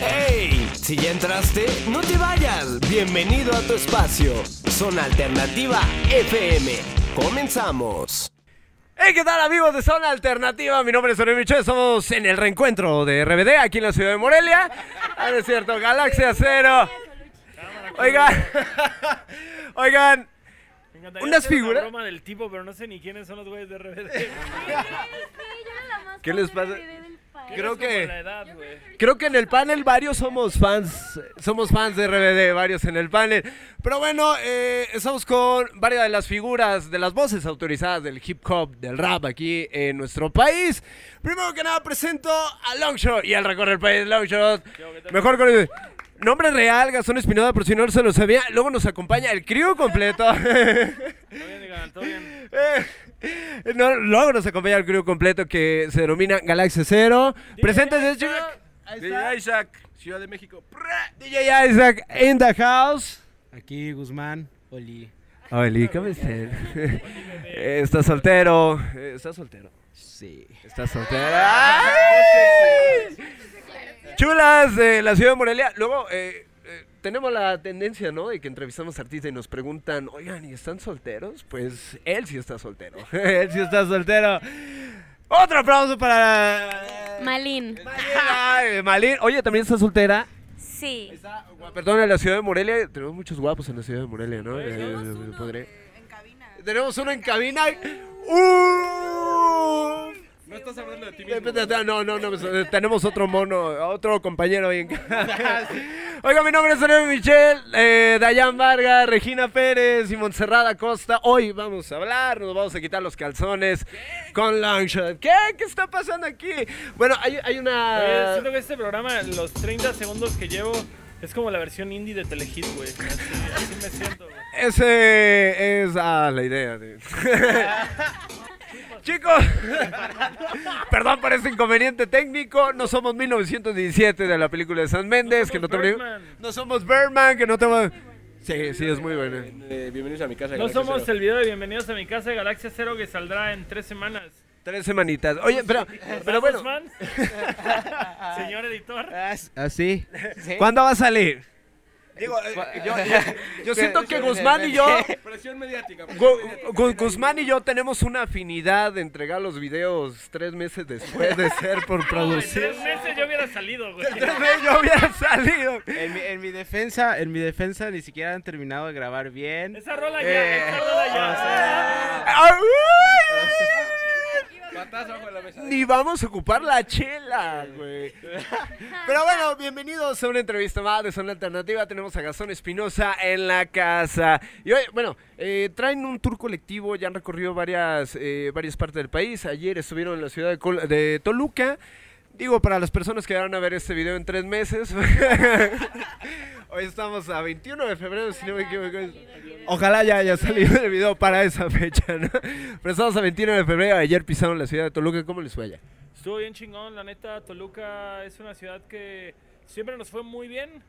¡Hey! Si ya entraste, no te vayas. Bienvenido a tu espacio. Zona Alternativa FM. Comenzamos. Hey, ¿qué tal amigos de Zona Alternativa? Mi nombre es Sonia Michel, estamos en el reencuentro de RBD aquí en la ciudad de Morelia. Ah, no es cierto, Galaxia Cero. Oigan, oigan, Unas una figuras- broma del tipo, pero no sé ni quiénes son los güeyes de RBD. ¿Qué les pasa? Creo que- edad. Creo que en el panel varios somos fans, somos fans de RBD, varios en el panel. Pero bueno, eh, estamos con varias de las figuras, de las voces autorizadas del hip hop, del rap aquí en nuestro país. Primero que nada presento a Longshot y al recorrer el país, Longshot. Mejor con el nombre real, Gastón Espinoda, por si no se lo sabía. Luego nos acompaña el crew completo. Todo bien, todo bien. Eh, no, luego nos acompaña el crew completo que se denomina Galaxia Cero. Presentes, está. DJ Isaac, Ciudad de México. DJ Isaac in the house. Aquí Guzmán, Oli. Oli, ¿cómo estás? Estás soltero. eh, Estás soltero. Sí. Estás soltero. ¡Ay! Chulas de la ciudad de Morelia. Luego, eh, eh, tenemos la tendencia, ¿no? De que entrevistamos artistas y nos preguntan, oigan, ¿y están solteros? Pues él sí está soltero. él sí está soltero. Otro aplauso para. Malín. Ay, Malín. Oye, ¿también está soltera? Sí. Está, perdón, en la ciudad de Morelia. Tenemos muchos guapos en la ciudad de Morelia, ¿no? Eh, podré- Tenemos uno en cabina. ¡Uh! No estás hablando de ti mismo. No, no, no, no, tenemos otro mono, otro compañero ahí en casa. Oiga, mi nombre es Sonia Michel, eh, Dayan Vargas, Regina Pérez y Montserrat Acosta. Hoy vamos a hablar, nos vamos a quitar los calzones con Longshot. ¿Qué? ¿Qué está pasando aquí? Bueno, hay, hay una... siento que este programa, los 30 segundos que llevo, es como la versión indie de Telehit, güey. Así, así me siento, güey. Ese es ah, la idea. de- Chicos, perdón por este inconveniente técnico. No somos 1917 de la película de San Méndez. que no somos te. No somos Birdman, que no te Sí, sí, es muy bueno. Eh, bienvenidos a mi casa. No Galaxia somos Cero. el video de Bienvenidos a mi casa de Galaxia Cero que saldrá en tres semanas. Tres semanitas. Oye, pero, pero bueno? Señor editor. ¿Así? ¿cuándo va a salir? Digo, eh, yo, yo siento que Guzmán y yo, Presión mediática. presión Gu- mediática. Gu- Guzmán y yo tenemos una afinidad de entregar los videos tres meses después de ser por producir. tres meses yo hubiera salido, güey. Tres meses yo hubiera salido. En mi, en mi defensa, en mi defensa ni siquiera han terminado de grabar bien. Esa rola ya, Eh. esa rola ya. Ni vamos a ocupar la chela, güey. Pero bueno, bienvenidos a una entrevista más de Zona Alternativa. Tenemos a Gastón Espinosa en la casa. Y hoy, bueno, eh, traen un tour colectivo, ya han recorrido varias, eh, varias partes del país. Ayer estuvieron en la ciudad de, de Toluca. Digo, para las personas que van a ver este video en tres meses. Hoy estamos a 21 de febrero, si no me equivoco. Ojalá ya haya salido el video para esa fecha, ¿no? Pero estamos a 21 de febrero. Ayer pisaron la ciudad de Toluca. ¿Cómo les fue allá? Estuvo bien chingón, la neta, Toluca es una ciudad que siempre nos fue muy bien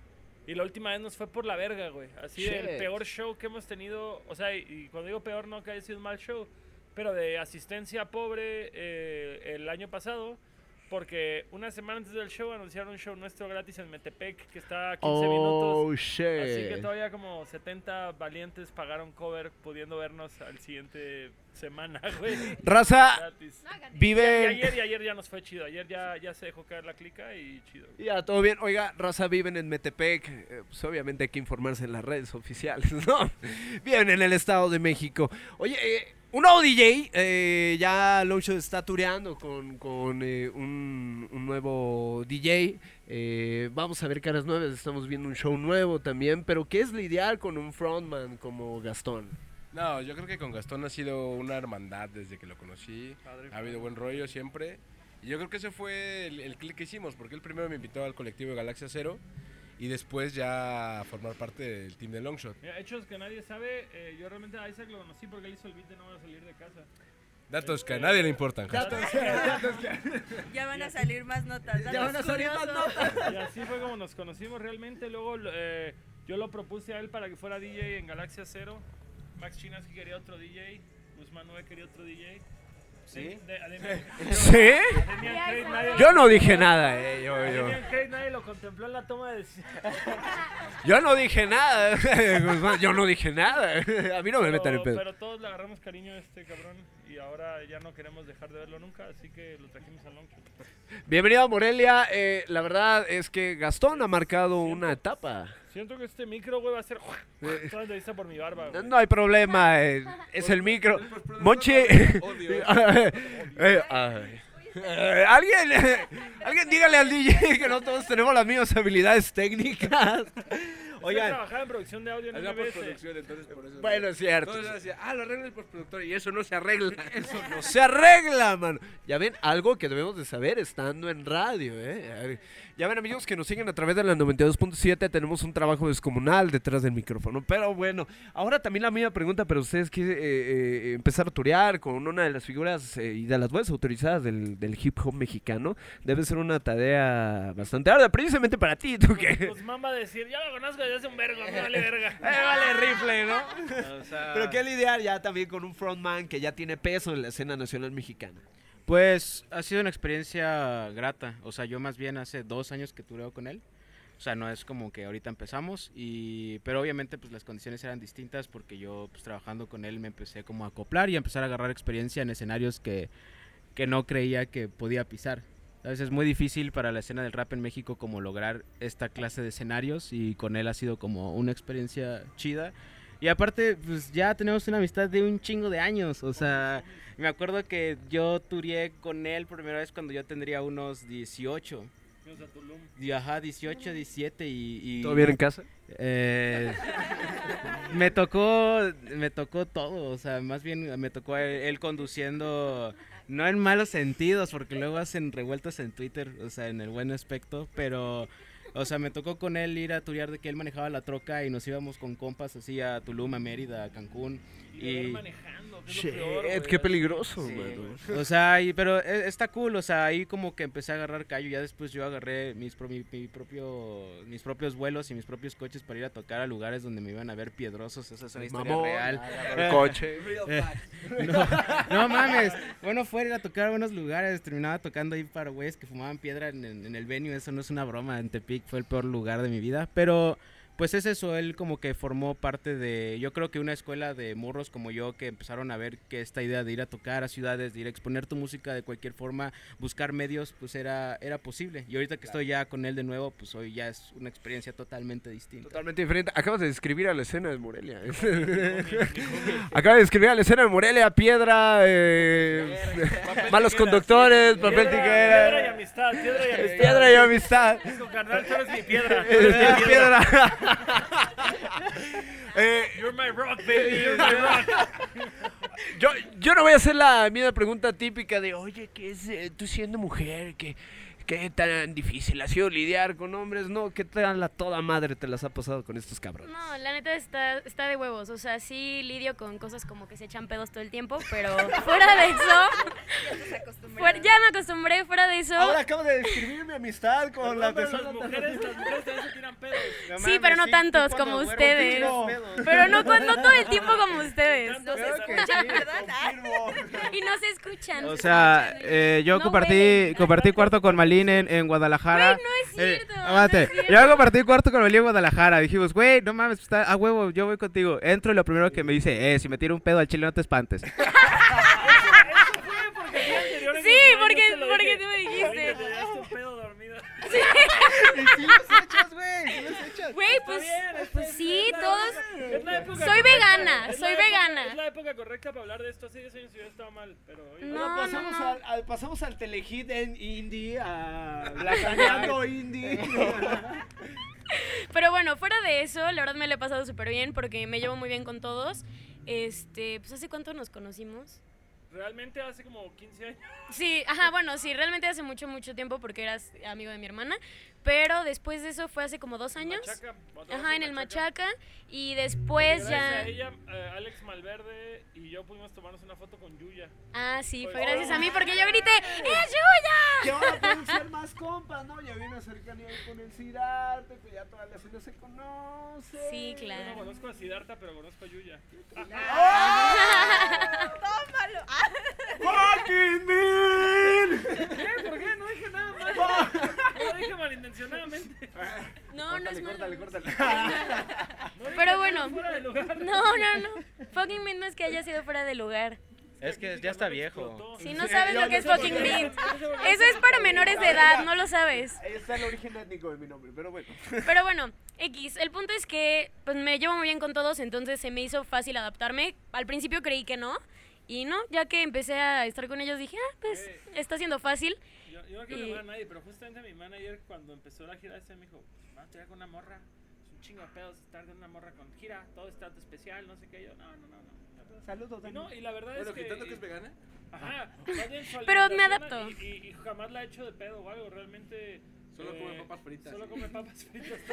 y la última vez nos fue por la verga, güey. Así Shit. el peor show que hemos tenido, o sea, y, y cuando digo peor no que haya sido un mal show, pero de asistencia pobre eh, el año pasado, porque una semana antes del show anunciaron un show nuestro gratis en Metepec que está a 15 minutos. Oh, shit. Así que todavía como 70 valientes pagaron cover pudiendo vernos al siguiente semana, güey. Raza, Gratis. Y vive. ayer y ayer ya nos fue chido. Ayer ya, ya se dejó caer la clica y chido. Ya, todo bien. Oiga, Raza viven en Metepec. eh, pues obviamente hay que informarse en las redes oficiales, ¿no? Viven en el Estado de México. Oye, eh, un nuevo DJ. eh, ya Longshot está tureando con, con, eh, un, un nuevo DJ. eh, vamos a ver caras nuevas. Estamos viendo un show nuevo también. Pero ¿qué es lo ideal con un frontman como Gastón? No, yo creo que con Gastón ha sido una hermandad desde que lo conocí. Ha habido buen rollo siempre. Y yo creo que ese fue el, el clic que hicimos, porque él primero me invitó al colectivo de Galaxia Cero y después ya formar parte del team de Longshot. Mira, hechos que nadie sabe. eh, yo realmente a Isaac lo conocí porque él hizo el beat de No voy a salir de casa. Datos que a nadie le importan. Ya van a salir más notas. Ya van a salir más notas. Y así fue como nos conocimos realmente. Luego eh, yo lo propuse a él para que fuera DJ en Galaxia Cero. Max Chinas que quería otro DJ. Guzmán Nue quería otro DJ. ¿Sí? De- de- de- ¿Sí? Yo no dije nada, eh. Yo, yo. Nadie lo contempló en la toma de. Yo no dije nada. Yo no dije nada. A mí no me metan en Pero, pedo. pero todos le agarramos cariño a este cabrón y ahora ya no queremos dejar de verlo nunca, así que lo trajimos al Longshot. Bienvenido a Morelia. Eh, la verdad es que Gastón ha marcado una etapa. Siento que este micro, güey, va a ser toda la entrevista por mi barba, güey. No hay problema, eh, es el micro. Monchi. Odio. Eh, ay. Eh, alguien, alguien dígale al DJ que no todos tenemos las mismas habilidades técnicas. Oigan. Trabajaba en producción de audio en MBS. postproducción, entonces por eso. bueno, es cierto. Entonces decía, ah, lo arregla el postproductor y eso no se arregla. Eso no se arregla, mano. Ya ven, algo que debemos de saber estando en radio, ¿eh? Ya ven, amigos que nos siguen a través de la 92.7, tenemos un trabajo descomunal detrás del micrófono. Pero bueno, ahora también la misma pregunta, pero ustedes quieren eh, eh, empezar a turear con una de las figuras eh, y de las voces autorizadas del, del hip hop mexicano. Debe ser una tarea bastante ardua, precisamente para ti, tú que... Guzmán va a decir, ya lo conozco desde hace un vergo, me vale verga. Eh, vale rifle, ¿no? O sea, Pero qué lidiar ya también con un frontman que ya tiene peso en la escena nacional mexicana. Pues ha sido una experiencia grata. O sea, yo más bien hace dos años que tureo con él. O sea, no es como que ahorita empezamos. Y, pero obviamente pues las condiciones eran distintas porque yo pues trabajando con él me empecé como a acoplar y a empezar a agarrar experiencia en escenarios que, que no creía que podía pisar. ¿Sabes? Es muy difícil para la escena del rap en México como lograr esta clase de escenarios y con él ha sido como una experiencia chida. Y aparte, pues ya tenemos una amistad de un chingo de años. O sea, me acuerdo que yo turié con él por primera vez cuando yo tendría unos 18. Fuimos a Tulum. Y, ajá, 18, 17 y... y ¿Todo bien en casa? eh, me tocó, me tocó todo, o sea, más bien me tocó él, él conduciendo, no en malos sentidos, porque luego hacen revueltas en Twitter, o sea, en el buen aspecto, pero, o sea, me tocó con él ir a turear de que él manejaba la troca y nos íbamos con compas así a Tulum, a Mérida, a Cancún. Y, beber Y, manejando, que es lo Shit, peor, güey, qué peligroso, Sí, mano. o sea, y- pero e- está cool, o sea, ahí como que empecé a agarrar callo, ya después yo agarré mis, pro- mi, mi propio, mis propios vuelos y mis propios coches para ir a tocar a lugares donde me iban a ver piedrosos, esa es una historia Mamón, real. el coche. No, no mames, bueno, fuera ir a tocar a buenos lugares, terminaba tocando ahí para güeyes que fumaban piedra en, en- en el venue, eso no es una broma, en Tepic fue el peor lugar de mi vida, pero pues es eso, él como que formó parte de, yo creo que una escuela de morros como yo que empezaron a ver que esta idea de ir a tocar a ciudades, de ir a exponer tu música de cualquier forma, buscar medios, pues era, era posible. Y ahorita que estoy ya con él de nuevo, pues hoy ya es una experiencia totalmente distinta. Totalmente diferente. Acabas de describir a la escena de Morelia. Acabas de describir a la escena de Morelia, piedra, eh, malos conductores, papel Piedra y tijera, amistad, piedra y amistad. piedra y amistad. Dijo, carnal, tú eres mi piedra. piedra. Eh, You're my rock, baby, you're my rock. yo, yo no voy a hacer la misma pregunta típica de, oye, ¿qué es eh, tú siendo mujer? ¿Qué, ¿Qué tan difícil ha sido lidiar con hombres? No, ¿qué tal la toda madre te las ha pasado con estos cabrones? No, la neta está, está de huevos. O sea, sí lidio con cosas como que se echan pedos todo el tiempo, pero fuera de eso, Ya fuera- ya me acostumbré, fuera de eso. Ahora acabo de describir mi amistad con la No, pero persona las tan- mujeres, las mujeres también se tiran pedos. Sí, pero no tantos como ustedes. Pero no, con- no todo el tiempo como ustedes. No se Creo que escucha, sí, ¿verdad? Confirmo. Y no se escuchan. O se sea, escuchan. eh, yo No compartí compartí cuarto con Malín en, en Guadalajara. Güey, no es Eh, cierto, no aguante. es cierto. Yo compartí cuarto con Malín en Guadalajara. Dijimos, güey, no mames, está a huevo, yo voy contigo. Entro y lo primero que me dice, eh, si me tiro un pedo al chile no te espantes. Sí, porque, porque tú me dijiste. Te daste un pedo dormido. Güey, pues, bien, está pues sí, bien, es la todos. época- es la época Soy correcta, vegana, es soy la época- vegana. Es la época correcta para hablar de esto. Hace 10 años hubiera estado mal, pero hoy No, no, pasamos, no. Al, al- pasamos al telehit en indie, a Blacaneando indie. Pero bueno, fuera de eso, la verdad me lo he pasado súper bien porque me llevo muy bien con todos. Este, pues ¿hace cuánto nos conocimos? Realmente hace como 15 años. Sí, ajá, bueno, sí, realmente hace mucho, mucho tiempo porque eras amigo de mi hermana. Pero después de eso fue hace como dos años. Machaca, Ajá, en el Machaca. Y después Gracias ya. a ella, eh, Alex Malverde y yo pudimos tomarnos una foto con Yuya. Ah, sí, fue Pues- gracias a mí porque yo grité, ¡Es Yuya! que ahora pueden ser más compas, ¿no? Ya viene cercanía ahí con el Cirarte, que ya toda la escena se conoce. Sí, Yo no claro. conozco a Siddhartha, pero conozco a Yuya. Tómalo. ¿Por qué? No dije nada mal. No dije malintencionadamente. Ah. No, córtale, no es malo. Córtale, córtale. No Pero bueno. No, no, no. Fucking Mint no es que haya sido fuera de lugar. Es que ya está viejo. Si no sabes lo que es fucking mint. Eso es para menores de edad, no lo sabes. Ahí está el origen étnico de mi nombre, pero bueno. Pero bueno, X, el punto es que pues me llevo muy bien con todos, entonces se me hizo fácil adaptarme. Al principio creí que no, y no, ya que empecé a estar con ellos dije, ah, pues está siendo fácil. Yo, yo no quiero Y- llamar a nadie, pero justamente mi manager cuando empezó la gira esta me dijo, va a tirar con una morra, es un chingo de pedos estar con una morra con gira, todo está especial, no sé qué, yo, no, no, no, no. Saludos, Y no, y la verdad Bueno, es que... quitando que es vegana. Ajá, su Pero me adapto. Y, y- y jamás la he hecho de pedo o algo, realmente... Solo eh, come papas fritas. Solo come papas fritas.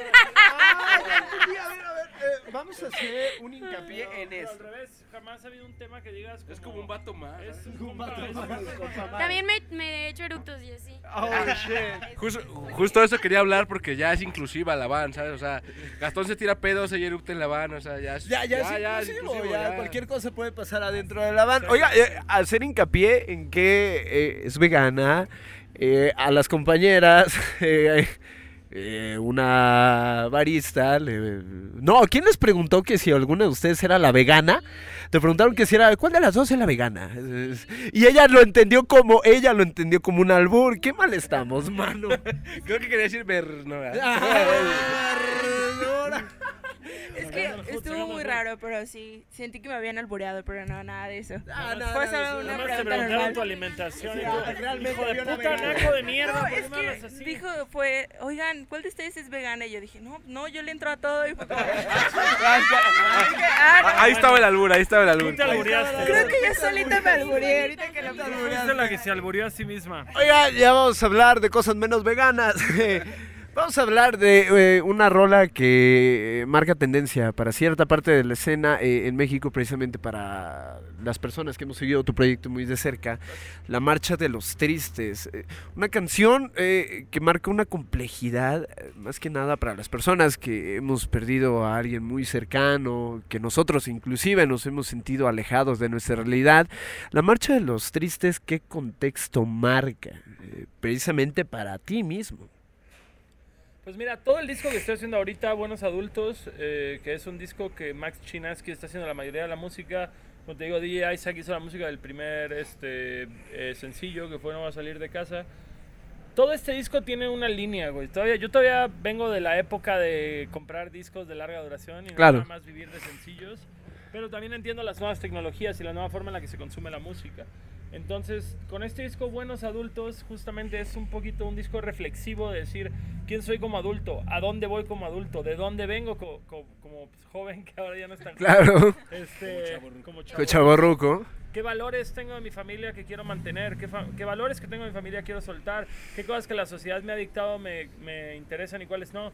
Ah, entendí, a ver, a ver, eh, vamos a hacer un hincapié Pero- en pero esto. Al revés, jamás ha habido un tema que digas Es como un vato más. Es ¿sabes? un un compa. También me, me he hecho eructos y así. Oh, shit. Justo, justo eso quería hablar porque ya es inclusiva la van, ¿sabes? O sea, Gastón se tira pedos, ella eructa en la van, o sea, ya es. Ya, ya, es es inclusivo, inclusivo, ya, ya. cualquier cosa puede pasar adentro de la van. Oiga, eh, hacer hincapié en que eh, es vegana, eh, a las compañeras, eh, eh, una barista, le- no, ¿quién les preguntó que si alguna de ustedes era la vegana? Te preguntaron que si era, ¿cuál de las dos es la vegana? Y ella lo entendió como, ella lo entendió como un albur. Qué mal estamos, mano. Creo que quería decir ver, no, Ah, Es que estuvo muy raro, pero sí. Sentí que me habían albureado, pero no, nada de eso. Ah, no, Fue no, solo no, una más te pregunta preguntaron normal. tu alimentación. realmente hijo de puta, naco de mierda, No, ¿por qué es que así? dijo, fue, oigan, ¿cuál de ustedes es vegana? Y yo dije, no, no, yo le entro a todo. Y fue como, Ah, Ahí estaba el albur, ahí estaba el albur. Te albureaste. Creo que yo solita me albureé ahorita que lo Fuiste la que se alburió a sí misma. Oiga, ya vamos a hablar de cosas menos veganas. Vamos a hablar de eh, una rola que eh, marca tendencia para cierta parte de la escena eh, en México, precisamente para las personas que hemos seguido tu proyecto muy de cerca, La Marcha de los Tristes. Eh, una canción eh, que marca una complejidad, más que nada para las personas que hemos perdido a alguien muy cercano, que nosotros inclusive nos hemos sentido alejados de nuestra realidad. La Marcha de los Tristes, ¿qué contexto marca? Precisamente para ti mismo. Pues mira, todo el disco que estoy haciendo ahorita, Buenos Adultos, eh, que es un disco que Max Chinaski está haciendo la mayoría de la música. Como te digo, DJ Isaac hizo la música del primer este, eh, sencillo que fue No va a salir de casa. Todo este disco tiene una línea, güey. Todavía, yo todavía vengo de la época de comprar discos de larga duración y no Claro. nada más vivir de sencillos. Pero también entiendo las nuevas tecnologías y la nueva forma en la que se consume la música. Entonces, con este disco Buenos Adultos, justamente es un poquito un disco reflexivo de decir quién soy como adulto, a dónde voy como adulto, de dónde vengo co- co- como pues, joven, que ahora ya no es tan Claro, joven, este, como chaborruco. ¿Qué valores tengo de mi familia que quiero mantener? ¿Qué, valores que tengo de mi familia quiero soltar? ¿Qué cosas que la sociedad me ha dictado me, me interesan y cuáles no?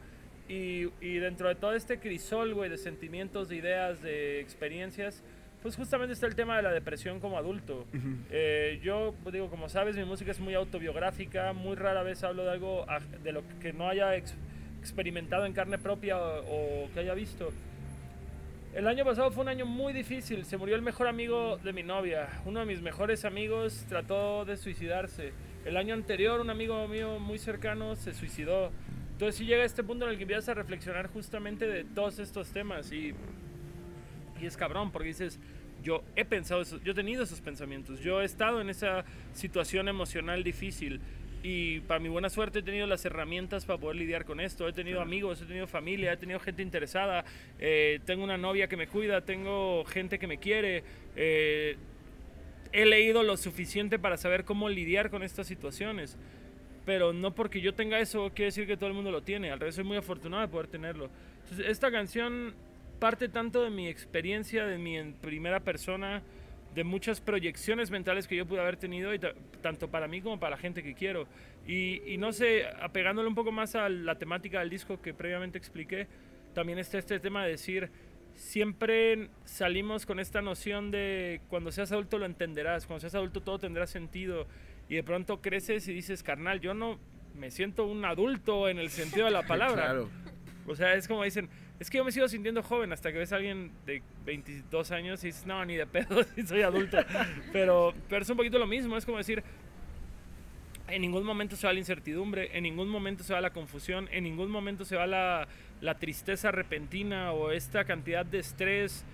Y, y dentro de todo este crisol, güey, de sentimientos, de ideas, de experiencias, pues justamente está el tema de la depresión como adulto. Eh, yo, pues, digo, como sabes, mi música es muy autobiográfica, muy rara vez hablo de algo aj- de lo que no haya ex- experimentado en carne propia o, o que haya visto. El año pasado fue un año muy difícil. Se murió el mejor amigo de mi novia. Uno de mis mejores amigos trató de suicidarse. El año anterior un amigo mío muy cercano se suicidó. Entonces sí llega este punto en el que empiezas a reflexionar justamente de todos estos temas y, y es cabrón porque dices, yo he pensado eso, yo he tenido esos pensamientos, yo he estado en esa situación emocional difícil y para mi buena suerte he tenido las herramientas para poder lidiar con esto. He tenido amigos, he tenido familia, he tenido gente interesada, eh, tengo una novia que me cuida, tengo gente que me quiere. eh, he leído lo suficiente para saber cómo lidiar con estas situaciones. Pero no porque yo tenga eso quiere decir que todo el mundo lo tiene. Al revés, soy muy afortunado de poder tenerlo. Entonces, esta canción parte tanto de mi experiencia, de mi en primera persona, de muchas proyecciones mentales que yo pude haber tenido, y ta- tanto para mí como para la gente que quiero. Y, y no sé, apegándole un poco más a la temática del disco que previamente expliqué, también está este tema de decir, siempre salimos con esta noción de cuando seas adulto lo entenderás, cuando seas adulto todo tendrá sentido, y de pronto creces y dices, carnal, yo no me siento un adulto en el sentido de la palabra. Claro. O sea, es como dicen, es que yo me sigo sintiendo joven hasta que ves a alguien de 22 años y dices, no, ni de pedo, si soy adulto. pero, pero es un poquito lo mismo, es como decir, en ningún momento se va la incertidumbre, en ningún momento se va la confusión, en ningún momento se va la, la tristeza repentina o esta cantidad de estrés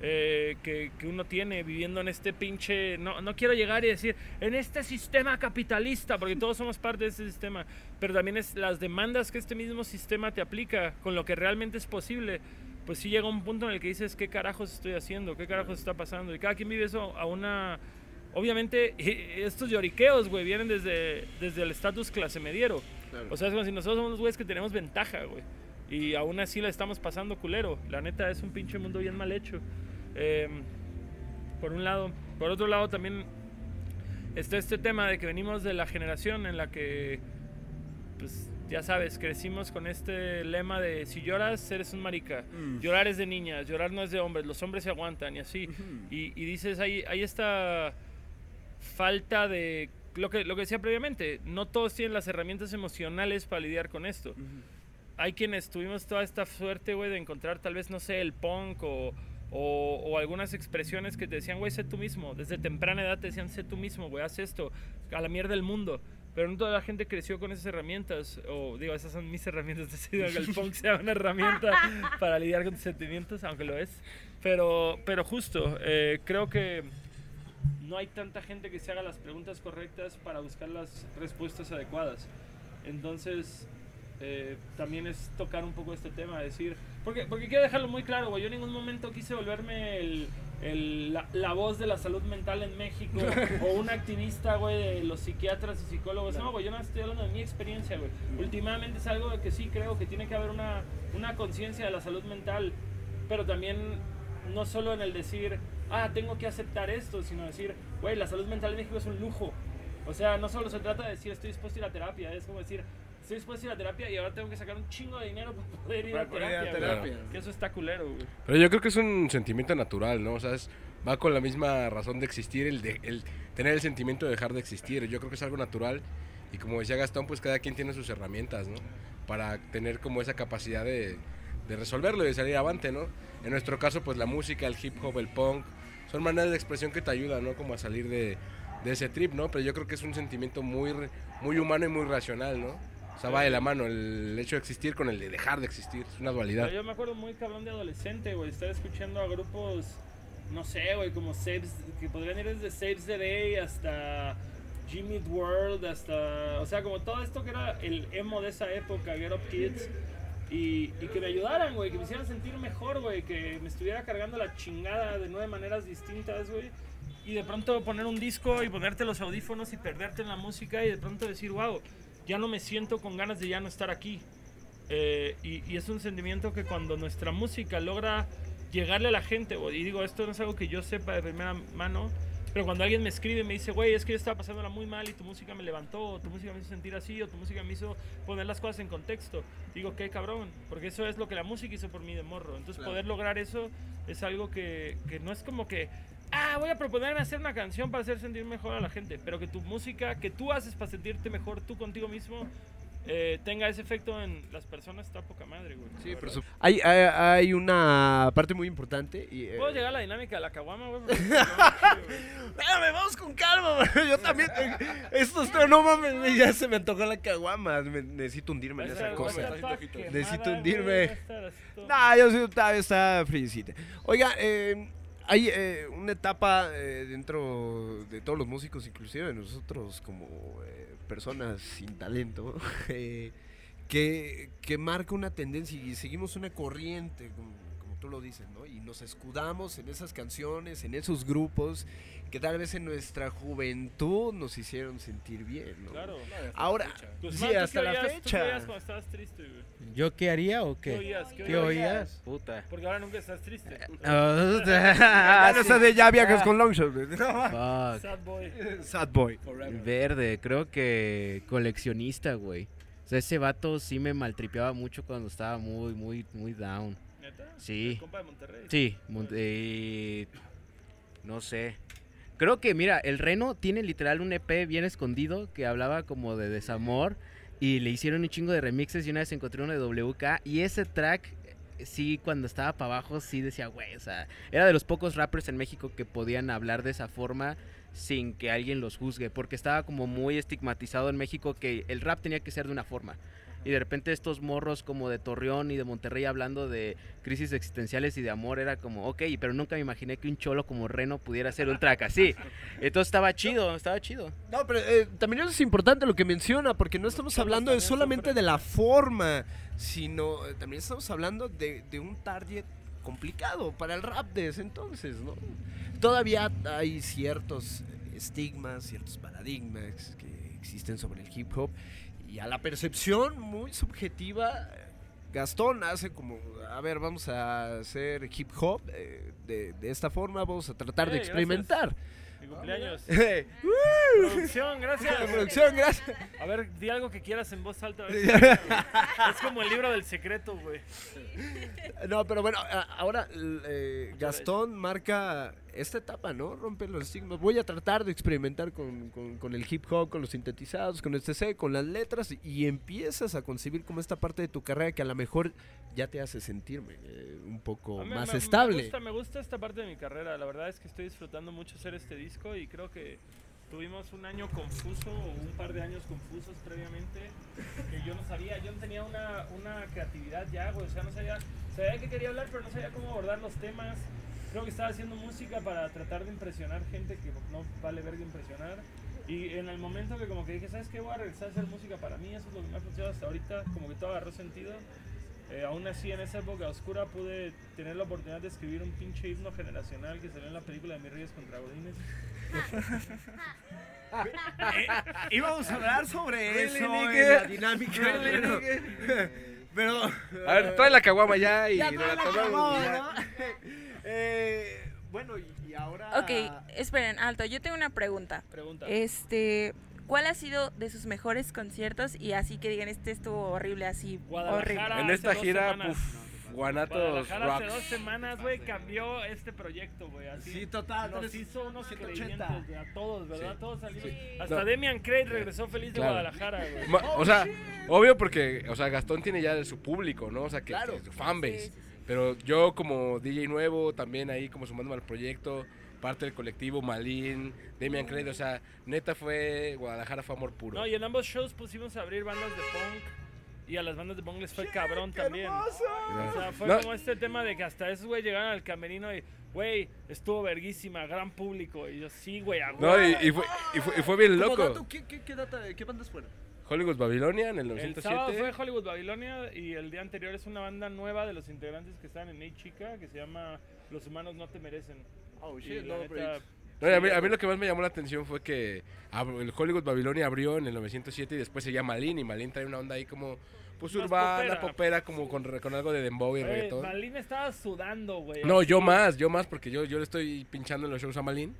eh, que, que uno tiene viviendo en este pinche... No, no quiero llegar y decir, en este sistema capitalista, porque todos somos parte de ese sistema, pero también es las demandas que este mismo sistema te aplica con lo que realmente es posible. Pues sí llega un punto en el que dices, ¿qué carajos estoy haciendo? ¿Qué carajos está pasando? Y cada quien vive eso a una... Obviamente, estos lloriqueos, güey, vienen desde, desde el estatus clase mediero. O sea, es como si nosotros somos los güeyes que tenemos ventaja, güey. Y aún así la estamos pasando culero. La neta es un pinche mundo bien mal hecho. Em, por un lado. Por otro lado también está este tema de que venimos de la generación en la que, pues ya sabes, crecimos con este lema de si lloras eres un marica, Mm. llorar es de niñas, llorar no es de hombres, los hombres se aguantan y así. y, y dices, hay, hay esta falta de... Lo que, lo que decía previamente, no todos tienen las herramientas emocionales para lidiar con esto hay quienes tuvimos toda esta suerte, güey, de encontrar tal vez, no sé, el punk o, o, o algunas expresiones que te decían, güey, sé tú mismo. Desde temprana edad te decían, sé tú mismo, güey, haz esto, a la mierda del mundo. Pero no toda la gente creció con esas herramientas, o digo, esas son mis herramientas, decido que el punk sea una herramienta para lidiar con tus sentimientos, aunque lo es. Pero, pero justo, eh, creo que no hay tanta gente que se haga las preguntas correctas para buscar las respuestas adecuadas. Entonces, eh, también es tocar un poco este tema, decir, porque, porque quiero dejarlo muy claro, güey, yo en ningún momento quise volverme el, el- la, la voz de la salud mental en México o un activista, güey, de los psiquiatras y psicólogos. No, güey, yo no estoy hablando de mi experiencia, güey. Últimamente es algo de que sí creo que tiene que haber una, una conciencia de la salud mental, pero también no solo en el decir, ah, tengo que aceptar esto, sino decir, güey, la salud mental en México es un lujo. O sea, no solo se trata de decir estoy dispuesto a ir a terapia, es como decir, estoy dispuesto a ir a terapia y ahora tengo que sacar un chingo de dinero para poder ir Para a poder ir a terapia. terapia. Que eso está culero, güey. Pero yo creo que es un sentimiento natural, ¿no? O sea, es- va con la misma razón de existir, el, de, el tener el sentimiento de dejar de existir. Yo creo que es algo natural y como decía Gastón, pues cada quien tiene sus herramientas, ¿no? Para tener como esa capacidad de, de resolverlo y de salir avante, ¿no? En nuestro caso, pues la música, el hip hop, el punk, son maneras de expresión que te ayudan, ¿no? Como a salir de, de ese trip, ¿no? Pero yo creo que es un sentimiento muy, muy humano y muy racional, ¿no? O sea, va de la mano el hecho de existir con el de dejar de existir. Es una dualidad. Yo me acuerdo muy cabrón de adolescente, güey, estar escuchando a grupos, no sé, güey, como Saves, que podrían ir desde Saves the Day hasta Jimmy World, hasta, o sea, como todo esto que era el emo de esa época, Get Up Kids, y, y que me ayudaran, güey, que me hicieran sentir mejor, güey, que me estuviera cargando la chingada de nueve maneras distintas, güey. Y de pronto poner un disco y ponerte los audífonos y perderte en la música y de pronto decir, wow, ya no me siento con ganas de ya no estar aquí. Eh, y, y es un sentimiento que cuando nuestra música logra llegarle a la gente, y digo, esto no es algo que yo sepa de primera mano, pero cuando alguien me escribe y me dice, güey, es que yo estaba pasándola muy mal y tu música me levantó, o tu música me hizo sentir así, o tu música me hizo poner las cosas en contexto, digo, qué cabrón, porque eso es lo que la música hizo por mí de morro. Entonces, poder lograr eso es algo que, que no es como que, ah, voy a proponerme hacer una canción para hacer sentir mejor a la gente, pero que tu música, que tú haces para sentirte mejor tú contigo mismo, eh, tenga ese efecto en las personas, está poca madre, güey. Sí, verdad. supuesto. Hay, hay, hay una parte muy importante. Y, eh, ¿Puedo llegar a la dinámica de la caguama, güey? Güey. Vamos con calma, bro. Yo también. Esto está. No mames, güey, ya se me antojó la caguama. Me- necesito hundirme en esa cosa. Necesito güey, hundirme. Nah, yo sí, todavía está friecita. Oiga, eh, hay eh, una etapa eh, dentro de todos los músicos, inclusive de nosotros como eh, personas sin talento, eh, que, que marca una tendencia y seguimos una corriente, como, como tú lo dices, ¿no? Y nos escudamos en esas canciones, en esos grupos que tal vez en nuestra juventud nos hicieron sentir bien, ¿no? Claro. Ahora, Guzmán, sí, ¿tú qué hasta la oías- ¿Tú qué fecha. oías cuando estabas triste, güey? ¿Yo qué haría o ¿Qué qué? oías? ¿Qué ¿Qué oías? Puta. Porque ahora nunca estás triste. Ah, no sé de ya viajes con Longshot. güey. Sad boy. Sad boy. Verde, creo que coleccionista, güey. O sea, ese vato sí me maltripeaba mucho cuando estaba muy, muy, muy down. ¿Neta? Sí. El compa de Monterrey. Sí, Mon- eh, no sé. Creo que, mira, el Reno tiene literal un EP bien escondido que hablaba como de desamor y le hicieron un chingo de remixes y una vez encontré uno de WK y ese track, eh, sí, cuando estaba para abajo, sí decía, güey, o sea, era de los pocos rappers en México que podían hablar de esa forma sin que alguien los juzgue, porque estaba como muy estigmatizado en México que el rap tenía que ser de una forma. Y de repente estos morros como de Torreón y de Monterrey hablando de crisis existenciales y de amor era como, ok, pero nunca me imaginé que un cholo como Reno pudiera hacer un track. Entonces estaba chido, estaba chido. No, pero eh, también eso es importante lo que menciona, porque no estamos hablando de solamente de la forma, sino eh, también estamos hablando de, de un target complicado para el rap de ese entonces, ¿no? Todavía hay ciertos estigmas, ciertos paradigmas que existen sobre el hip hop y a la percepción muy subjetiva, Gastón hace como, a ver, vamos a hacer hip hop eh, de, de esta forma, vamos a tratar de Hey, gracias. experimentar. Mi cumpleaños. Eh, Producción, gracias. producción, gracias. A ver, di algo que quieras en voz alta. ver es como el libro del secreto, güey. No, pero bueno, ahora eh, Gastón marca esta etapa, ¿no? Rompe los estigmas. Voy a tratar de experimentar con, con- con el hip hop, con los sintetizados, con el CC, con las letras y empiezas a concebir como esta parte de tu carrera que a lo mejor ya te hace sentirme eh, un poco mí más me- estable. Me gusta, me gusta esta parte de mi carrera. La verdad es que estoy disfrutando mucho hacer este disco y creo que tuvimos un año confuso, o un par de años confusos previamente, que yo no sabía, yo no tenía una, una creatividad ya, güey. O sea, no sabía, sabía que quería hablar, pero no sabía cómo abordar los temas. Creo que estaba haciendo música para tratar de impresionar gente que no vale verga impresionar. Y en el momento que como que dije, ¿sabes qué? Voy a regresar a hacer música para mí, eso es lo que me ha funcionado hasta ahorita, como que todo agarró sentido. Eh, aún así, en esa época oscura pude tener la oportunidad de escribir un pinche himno generacional que salió en la película de Mis Reyes contra Godines. Íbamos a hablar sobre eso la dinámica. Pero, pero, A ver, trae la caguama ya y Ya la la tomamos, caguama. ¿no? Eh, bueno, y, ahora. Ok, esperen, alto, yo tengo una pregunta. Pregunta. Este, ¿cuál ha sido de sus mejores conciertos y así que digan, este estuvo horrible, así, horrible? En esta dos gira, puf, Guanatos Guadalajara hace dos Rocks. semanas, güey, cambió este proyecto, güey. Así Sí, total, Nos hizo unos 180. creyentes, güey, a todos, ¿verdad? Todos salimos. Sí. Hasta No. Demian Craig regresó feliz de. Guadalajara, güey. O sea, obvio porque, o sea, Gastón tiene ya de su público, ¿no? O sea, que, Claro. que su fanbase. Sí, sí, sí. Pero yo como DJ nuevo, también ahí como sumándome al proyecto, parte del colectivo, Malín, Demian Craig, o sea, neta fue, Guadalajara fue amor puro. No, y en ambos shows pusimos a abrir bandas de punk. Y a las bandas de punk les fue cabrón también. O sea, fue No. como este tema de que hasta esos güey llegaron al camerino y, güey, estuvo verguísima, gran público. Y yo, sí, güey, a No, huevo". y, y fue, y, fue, y fue bien loco. dato, ¿qué, qué, qué, data- qué bandas fueron? Hollywood Babilonia en el El sábado 907. fue Hollywood Babilonia y el día anterior es una banda nueva de los integrantes que están en Ney Chica que se llama Los Humanos No Te Merecen. Oh, shit, no neta, a, mí, a mí lo que más me llamó la atención fue que el Hollywood Babilonia abrió en el 907 y después seguía Malin y Malin trae una onda ahí como pues Más urbana, popera. popera, como con, con algo de dembow y Güey, reggaetón. Malin estaba sudando, güey. No, yo más, yo más porque yo, yo le estoy pinchando en los shows a Malin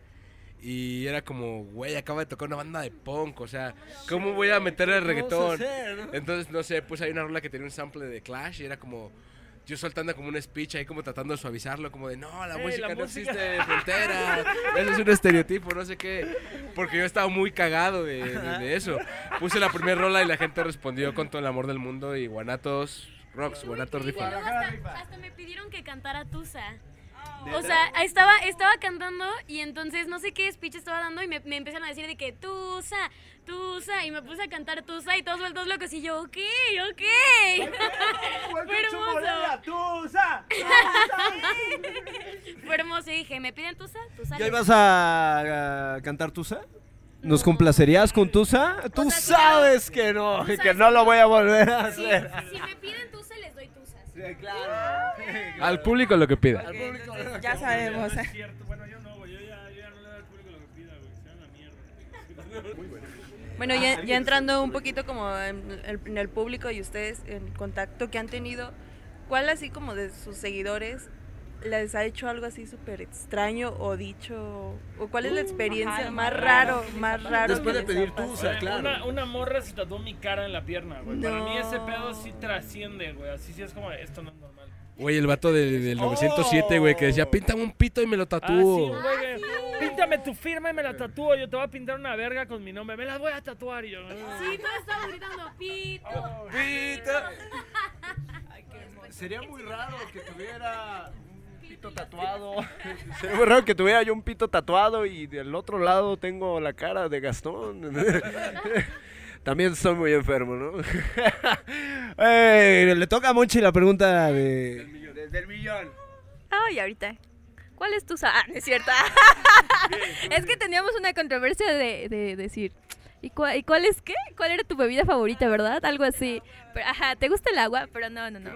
y era como, güey, acaba de tocar una banda de punk, o sea, ¿cómo voy a meterle el reggaetón? Entonces, no sé, pues hay una rola que tenía un sample de Clash y era como yo soltando como un speech ahí como tratando de suavizarlo, como de no, la Ey, música la no música". existe de fronteras, eso es un estereotipo, no sé qué, porque yo estaba muy cagado de, de- de eso. Puse la primera rola y la gente respondió con todo el amor del mundo y Guanatos Rocks, Guanatos Rifa. hasta, hasta me pidieron que cantara Tusa. O sea, estaba, estaba cantando y entonces no sé qué speech estaba dando y me, me empezaron a decir de que Tusa, Tusa y me puse a cantar Tusa y todos vueltos locos y yo, ok, ok. Fue hermoso. Fue hermoso y dije, ¿me piden Tusa? Tusa. ¿Ya ibas a, a cantar Tusa? ¿Nos complacerías con Tusa? Tú O sea, sí, sabes que no, que no lo voy a volver a Si, hacer. si me piden Tusa, les doy Tusas. Al público lo que pida. Ok, entonces ya sabemos. no es cierto. Bueno, yo no, güey. Yo ya, yo ya no le doy al público lo que pida, güey. Se van la mierda. Bueno, ya, ya entrando un poquito como en el, en el público y ustedes en contacto que han tenido, ¿cuál así como de sus seguidores les ha hecho algo así súper extraño o dicho? ¿O cuál es la experiencia ajá, más más raro, más raro? Después de pedir pasado? tusa, Güey, claro. Una, una morra se tatuó mi cara en la pierna, güey. Para mí ese No. pedo sí trasciende, güey. Así sí es como, esto no es normal. Güey, el vato de- del 907, güey, que decía, píntame un pito y me lo Ah, sí, tatúo. que, Píntame tu firma y me la tatúo. Yo te voy a pintar una verga con mi nombre. Me la voy a tatuar y yo. "Ah". Sí, todos estaban gritando, pito. Sería muy raro que tuviera pito tatuado. Sería muy raro que tuviera yo un pito tatuado y del otro lado tengo la cara de Gastón. También estoy muy enfermo, ¿no? Eh, le toca a Monchi la pregunta de... Del millón. Ay, ahorita. ¿Cuál es tu Ah, no es cierto. es que teníamos una controversia de, de decir. ¿Y cuál, ¿Y cuál es qué? ¿Cuál era tu bebida favorita, verdad? Algo así. Pero, ajá, ¿te gusta el agua? Pero no, no, no.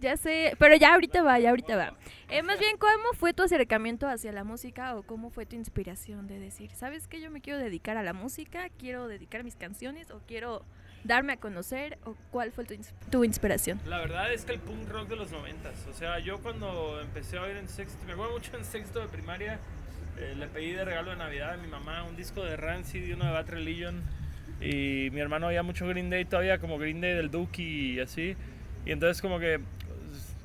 Ya sé, pero ya ahorita va, ya ahorita va. Eh, más bien, ¿cómo fue tu acercamiento hacia la música o cómo fue tu inspiración de decir, sabes que yo me quiero dedicar a la música, quiero dedicar mis canciones o quiero darme a conocer o cuál fue tu, tu inspiración? La verdad es que el punk rock de los noventas, o sea, yo cuando empecé a oír en sexto, me acuerdo mucho en sexto de primaria, eh, le pedí de regalo de Navidad a mi mamá un disco de Rancid y uno de Bad Religion, y mi hermano oía mucho Green Day todavía, como Green Day del Duki y así, y entonces como que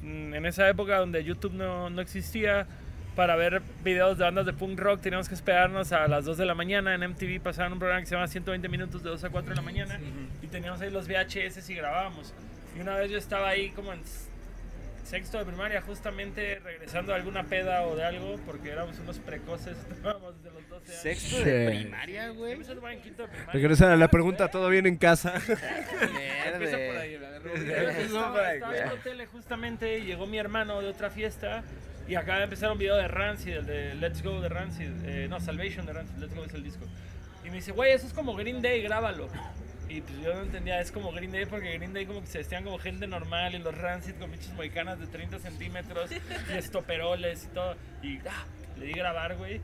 en esa época donde YouTube no, no existía, para ver videos de bandas de punk rock teníamos que esperarnos a las 2 de la mañana. En MTV pasaban un programa que se llama 120 minutos de 2 a 4 de la mañana y teníamos ahí los VHS y grabábamos. Y una vez yo estaba ahí como en sexto de primaria, justamente regresando de alguna peda o de algo, porque éramos unos precoces, estábamos desde los 12 años. Sexto Sí. de primaria, güey. empecé a tomar en quinto de primaria. Regresa a la pregunta, ¿todo bien en casa? Empieza por ahí, la verdad. Estaba, estaba viendo tele justamente y llegó mi hermano de otra fiesta y acaba de empezar un video de Rancid, el de Let's Go de Rancid, eh, no, Salvation de Rancid, Let's Go es el disco. Y me dice, güey, eso es como Green Day, grábalo. Y pues yo no entendía, es como Green Day porque Green Day como que se vestían como gente normal y los Rancid con pinches moicanas de 30 centímetros y estoperoles y todo. Y ah, le di grabar, güey.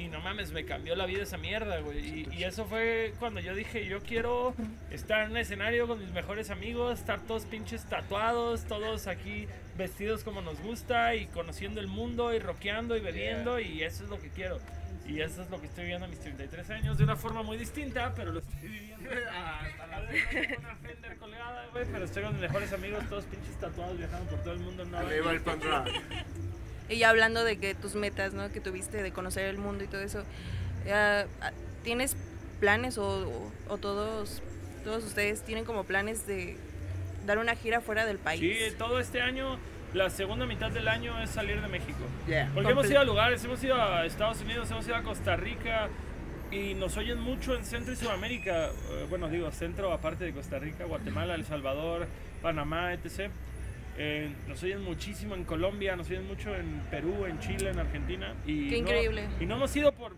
Y no mames, me cambió la vida esa mierda, güey. Y, y eso fue cuando yo dije, yo quiero estar en un escenario con mis mejores amigos, estar todos pinches tatuados, todos aquí vestidos como nos gusta y conociendo el mundo y rockeando y bebiendo y eso es lo que quiero. Y eso es lo que estoy viviendo a mis 33 años de una forma muy distinta, pero lo estoy viviendo. Hasta la vez no tengo una Fender colgada, güey, pero estoy con mis mejores amigos, todos pinches tatuados, viajando por todo el mundo. en una van. Y ya hablando de que tus metas, ¿no? Que tuviste de conocer el mundo y todo eso, ya, ah, ¿tienes planes o, o- o todos, todos ustedes tienen como planes de dar una gira fuera del país? Sí, todo este año, la segunda mitad del año es salir de México. Yeah. Porque hemos ido a lugares, hemos ido a Estados Unidos, hemos ido a Costa Rica y nos oyen mucho en Centro y Sudamérica. eh, bueno, digo, Centro aparte de Costa Rica, Guatemala, El Salvador, Panamá, etc. Eh, nos oyen muchísimo en Colombia, nos oyen mucho en Perú, en Chile, en Argentina. Y Qué no- increíble. y no hemos ido por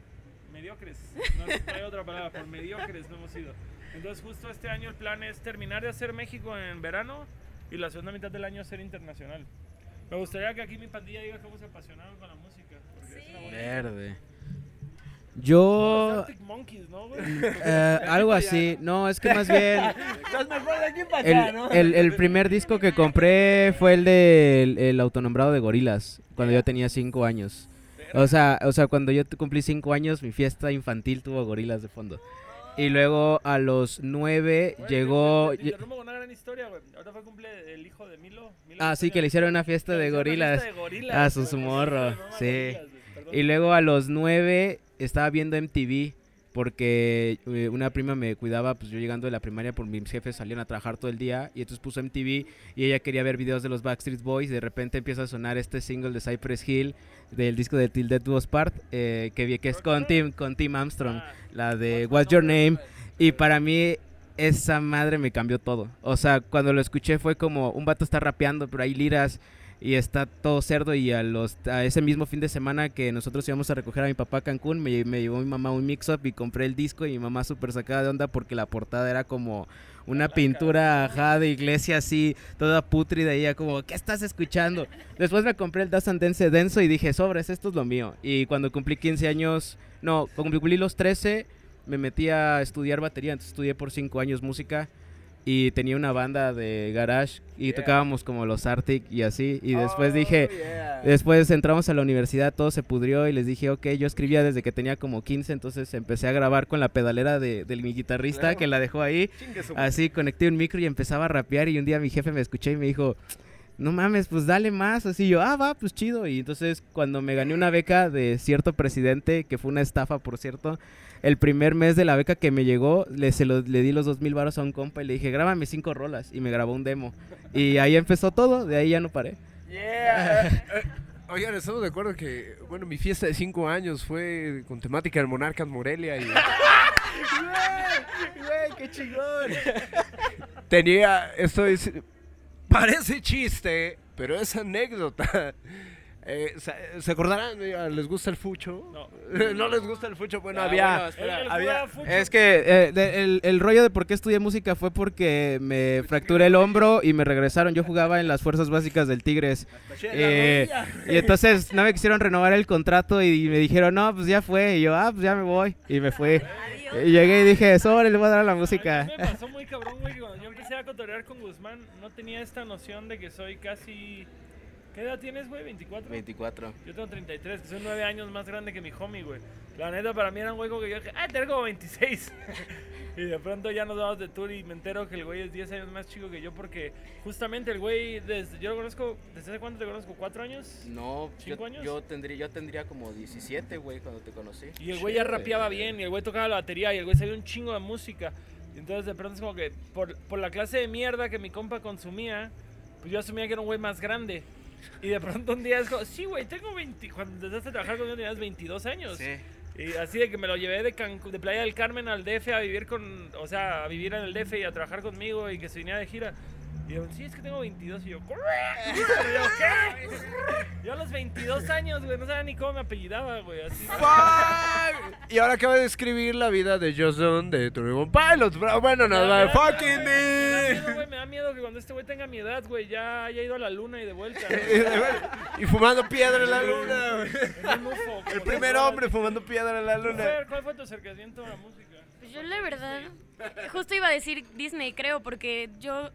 mediocres, no, no hay otra palabra, por mediocres no hemos ido. Entonces justo este año el plan es terminar de hacer México en verano y la segunda mitad del año ser internacional. Me gustaría que aquí mi pandilla diga cómo se apasionaron con la música. Porque es una buena Verde. Yo. Monkeys, ¿no, güey? eh, algo así. No, es que más bien. De El, el- el primer disco que compré fue el del el autonombrado de Gorilas, cuando yo tenía cinco años. O sea, o sea, cuando yo cumplí cinco años, mi fiesta infantil tuvo Gorilas de fondo. Y luego a los nueve Güey, llegó... te- interrumpo con una gran historia, güey. Ahora fue cumple el hijo de Milo. Milo Ah, sí, que le hicieron una fiesta de gorilas. fiesta de gorilas, Ah, su güey. su morro, No, no, sí. Y luego a los nueve estaba viendo MTV porque eh, una prima me cuidaba, pues yo llegando de la primaria por mis jefes salían a trabajar todo el día y entonces puso MTV y ella quería ver videos de los Backstreet Boys de repente empieza a sonar este single de Cypress Hill del disco de Till Death Do Us Part eh, que, que es con Tim, con Tim Armstrong, la de What's Your Name y para mí esa madre me cambió todo. O sea, cuando lo escuché fue como un vato está rapeando, pero hay liras y está todo cerdo y a los a ese mismo fin de semana que nosotros íbamos a recoger a mi papá a Cancún, me, me llevó mi mamá un mix up y compré el disco y mi mamá súper sacada de onda porque la portada era como una pintura ajá, de iglesia así, toda putrida y ella como, ¿qué estás escuchando? Después me compré el Das and Dance denso y dije, sobres, esto es lo mío. Y cuando cumplí 15 años, no, cuando cumplí los 13, me metí a estudiar batería, entonces estudié por 5 años música y tenía una banda de garage y tocábamos como los Arctic y así. Y después Oh, dije, yeah. después entramos a la universidad, todo se pudrió y les dije, ok, yo escribía desde que tenía como 15, entonces empecé a grabar con la pedalera de, de mi guitarrista Claro. que la dejó ahí. Así conecté un micro y empezaba a rapear y un día mi jefe me escuché y me dijo, no mames, pues dale más. Así yo, ah, va, pues chido. Y entonces cuando me gané una beca de cierto presidente, que fue una estafa, por cierto, el primer mes de la beca que me llegó, le, se lo- le di los dos mil baros a un compa y le dije, grábame cinco rolas. Y me grabó un demo. Y ahí empezó todo, de ahí ya no paré. Yeah. Oigan, estamos de acuerdo que, bueno, mi fiesta de cinco años fue con temática del Monarcas Morelia y... Güey, güey, qué chingón. Tenía, esto es, parece chiste, pero es anécdota. Eh, ¿se, se acordarán? ¿Les gusta el fucho? No. ¿No les gusta el fucho? Bueno, Ah, había... bueno, espera. El que había- jugaba fucho. Es que eh, de- el, el rollo de por qué estudié música fue porque me fracturé el hombro y me regresaron. Yo jugaba en las fuerzas básicas del Tigres. Eh, y entonces no me quisieron renovar el contrato y me dijeron, no, pues ya fue. Y yo, ah, pues ya me voy. Y me fui. Y llegué y dije, sobre, le voy a dar a la A mí música. me pasó muy cabrón, güey, yo empecé a cotorear con Guzmán, no tenía esta noción de que soy casi... ¿Qué edad tienes, güey? ¿24? 24. Yo tengo 33, que soy 9 años más grande que mi homie, güey. La neta, para mí era un güey como que yo dije, ah, tengo como 26. y de pronto ya nos vamos de tour y me entero que el güey es 10 años más chico que yo porque justamente el güey, desde, yo lo conozco, ¿desde hace cuánto te conozco? ¿Cuatro años? No, ¿Cinco yo, años? yo tendría, yo tendría como 17, güey, cuando te conocí. Y el güey ya rapeaba bien, y el güey tocaba la batería, y el güey sabía un chingo de música. Y entonces de pronto es como que por, por la clase de mierda que mi compa consumía, pues yo asumía que era un güey más grande. Y de pronto un día es como, sí, güey, tengo 20. Cuando empezaste a trabajar conmigo tenías 22 años. Sí. Y así de que me lo llevé de, de Playa del Carmen al DF a vivir con, o sea, a vivir en el DF y a trabajar conmigo y que se viniera de gira. Y yo, sí, es que tengo 22. Y yo. Y yo, ¿qué? Yo a los 22 años, güey, no sabía ni cómo me apellidaba, güey, así. Fuck. Y ahora acaba de escribir la vida de Joss Don de Twenty Pilots, bro. Bueno, nada, da- fucking me da miedo, güey, me da miedo que cuando este güey tenga mi edad, güey, ya haya ido a la luna y de vuelta. Y fumando piedra en la luna, güey. El primer hombre fumando piedra en la ¿Tú, luna. ¿Cuál fue tu acercamiento a la música? Pues yo la verdad, justo iba a decir Disney, creo, porque yo,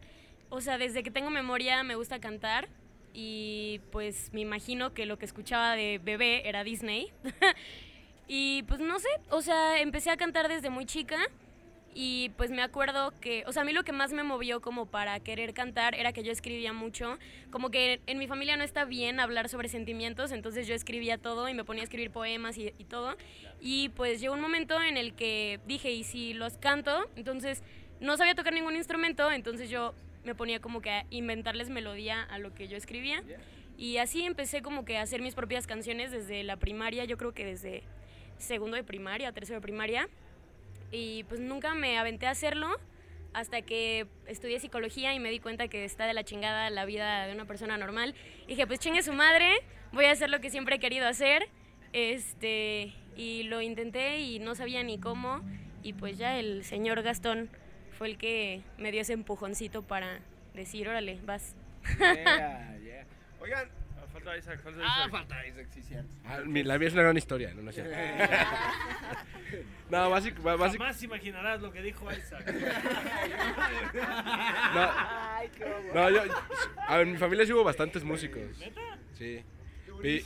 o sea, desde que tengo memoria me gusta cantar y pues me imagino que lo que escuchaba de bebé era Disney. y pues no sé, o sea, empecé a cantar desde muy chica y pues me acuerdo que, o sea, a mí lo que más me movió como para querer cantar era que yo escribía mucho, como que en mi familia no está bien hablar sobre sentimientos, entonces yo escribía todo y me ponía a escribir poemas y, todo. Y pues llegó un momento en el que dije, ¿y si los canto? Entonces no sabía tocar ningún instrumento, entonces yo me ponía como que a inventarles melodía a lo que yo escribía. Y así empecé como que a hacer mis propias canciones desde la primaria, yo creo que desde segundo de primaria, tercero de primaria. Y pues nunca me aventé a hacerlo hasta que estudié psicología y me di cuenta que está de la chingada la vida de una persona normal. Y dije, pues chingue su madre, voy a hacer lo que siempre he querido hacer. Este, y lo intenté y no sabía ni cómo. Y pues ya el señor Gastón fue el que me dio ese empujoncito para decir, órale, vas. Oigan. Ah, falta Isaac, falta Ah, Isaac. falta Isaac, sí, cierto. Ah, mi- la mía es una gran historia, no, no es cierto. no, básico, bá- básico- Jamás imaginarás lo que dijo Isaac. no, no, yo, a ver, en mi familia sí hubo bastantes músicos. Sí. Y-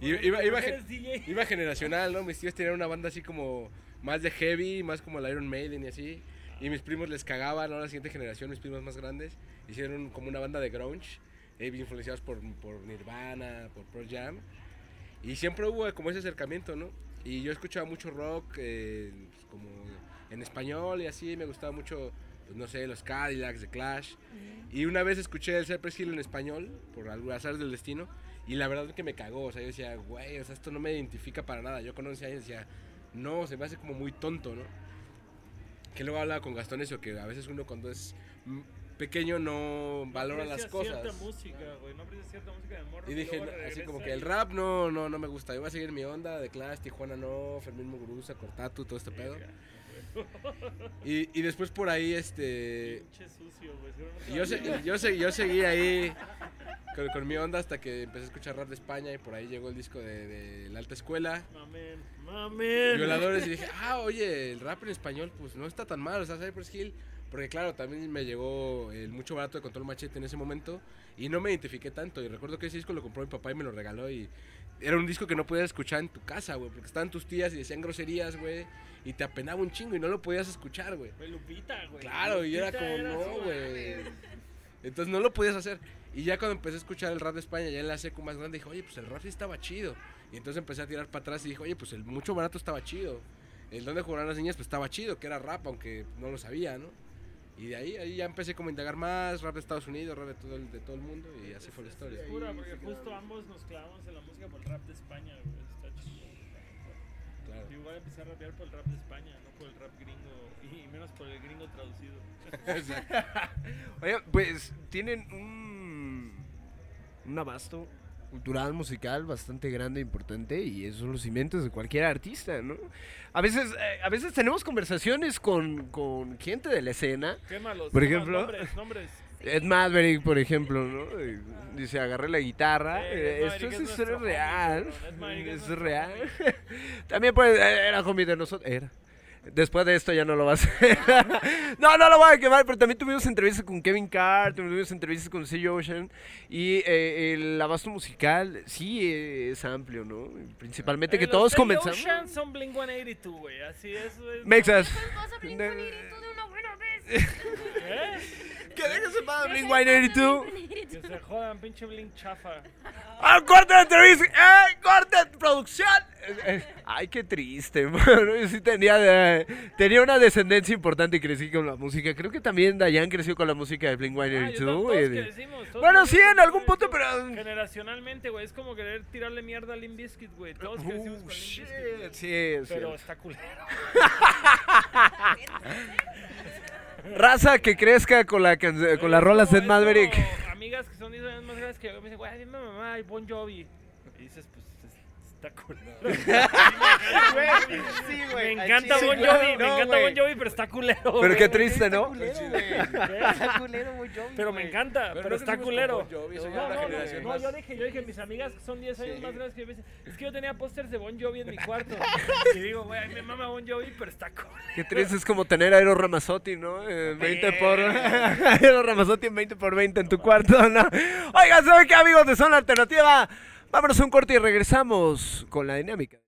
y- iba, iba, generacional, ¿no? Mis tíos tenían una banda así como más de heavy, más como el Iron Maiden y así. Y mis primos les cagaban, ¿no? La siguiente generación, mis primos más grandes, hicieron como una banda de grunge, eh, influenciados por, por Nirvana, por Pearl Jam. Y siempre hubo como ese acercamiento, ¿no? Y yo escuchaba mucho rock, eh, pues, como en español y así, me gustaba mucho, pues no sé, los Cadillacs, The Clash. Y una vez escuché el Cypress Hill en español, por algo azar del destino, y la verdad es que me cagó, o sea, yo decía, güey, o sea, esto no me identifica para nada. Yo con 11 años decía, no, se me hace como muy tonto, ¿no? Que luego hablaba con Gastón eso, que a veces uno cuando es pequeño no valora las cosas. cierta música, güey, no cierta música de morro. Y dije, así como que el rap no, no, no me gusta. Yo voy a seguir mi onda de Clash, Tijuana no, Fermín Muguruza, Cortatu, todo este pedo. Y, y después por ahí, este... Pinche sucio, güey. yo, se- yo, se- yo seguí ahí con, con mi onda hasta que empecé a escuchar rap de España y por ahí llegó el disco de, de la alta escuela. Mamen, mamen. Violadores y dije, ah, oye, el rap en español pues no está tan mal, o sea, Cypress Hill. Porque claro, también me llegó el mucho barato de Control Machete en ese momento y no me identifiqué tanto. Y recuerdo que ese disco lo compró mi papá y me lo regaló y era un disco que no podías escuchar en tu casa, güey, porque estaban tus tías y decían groserías, güey, y te apenaba un chingo y no lo podías escuchar, güey. Fue Lupita, güey. Claro, y era como, no, güey. Entonces no lo podías hacer. Y ya cuando empecé a escuchar el rap de España, ya en la secu más grande, dije, oye, pues el rap sí estaba chido. Y entonces empecé a tirar para atrás y dije, oye, pues el mucho barato estaba chido. El donde jugaron las niñas, pues estaba chido, que era rap, aunque no lo sabía, ¿no? Y de ahí, ahí ya empecé como a indagar más, rap de Estados Unidos, rap de todo el, de todo el mundo, y así fue la historia. Es pura, porque justo ambos nos clavamos en la música por el rap de España, güey. Está chido. Claro. Igual empecé a rapear por el rap de España, no por el rap gringo, y menos por el gringo traducido. Oye, pues tienen un, un abasto cultural, musical bastante grande e importante y esos son los cimientos de cualquier artista, ¿no? A veces, eh, a veces tenemos conversaciones con, con gente de la escena. Qué malos. Por ejemplo, Nombres, nombres. Ed Maverick, por ejemplo, ¿no? Eh, Dice, agarré la guitarra. Sí, eh, Esto es real. es real. También pues, era homie de nosotros. Era. Después de esto ya no lo va a hacer. no, no lo voy a quemar, pero también tuvimos entrevistas con Kevin Carr, tuvimos entrevistas con C. Ocean. Y eh, el abasto musical sí es amplio, ¿no? Principalmente que Eh, todos los Teddy comenzamos. Ocean son Blink 182, güey. Así es, güey. Mexas. Pasa Blink-182 de una buena vez. ¿Eh? Que dejes paz, Blink 182. Que se jodan, pinche Blink chafa. ¡Ah, corte de entrevista! ¡Eh, corte de producción! Eh, eh, Ay, qué triste, mano. Yo sí tenía, de- tenía una descendencia importante y crecí con la música. Creo que también Dayan creció con la música de Blink Ah, yo 182. to- todos güey. crecimos, todos Bueno, sí, crecimos en algún punto, 182. pero... Generacionalmente, güey, es como querer tirarle mierda a Limp Bizkit, güey. Todos crecimos Uh, con Limp Bizkit. sí, sí. Pero está culero. Raza que crezca con, la con rolas como- de es Maverick. Que son 10 años más grandes que yo me dicen, güey, a mí me mamá y Bon Jovi. Y dices, pues es- está culero. Sí, me encanta Bon Jovi, me no, encanta. Bon Jovi, pero está culero. Pero güey. qué triste, ¿no? Está culero, muy Jovi, Pero me encanta, Pero pero, no está culero. Bon Jovi, no, no, no, no, yo dije, yo dije, mis amigas que son 10 años Sí. más grandes que yo, me dicen, es que yo tenía pósters de Bon Jovi en mi cuarto. y digo, güey, a mí me mama Bon Jovi, pero está culero. Qué triste es como tener a Aero Ramazotti, ¿no? Eh, 20 por... Aero Ramazotti en 20 por 20 en tu cuarto, ¿no? Oigan, ¿saben qué, amigos de Zona Alternativa? Vámonos a un corte y regresamos con la dinámica.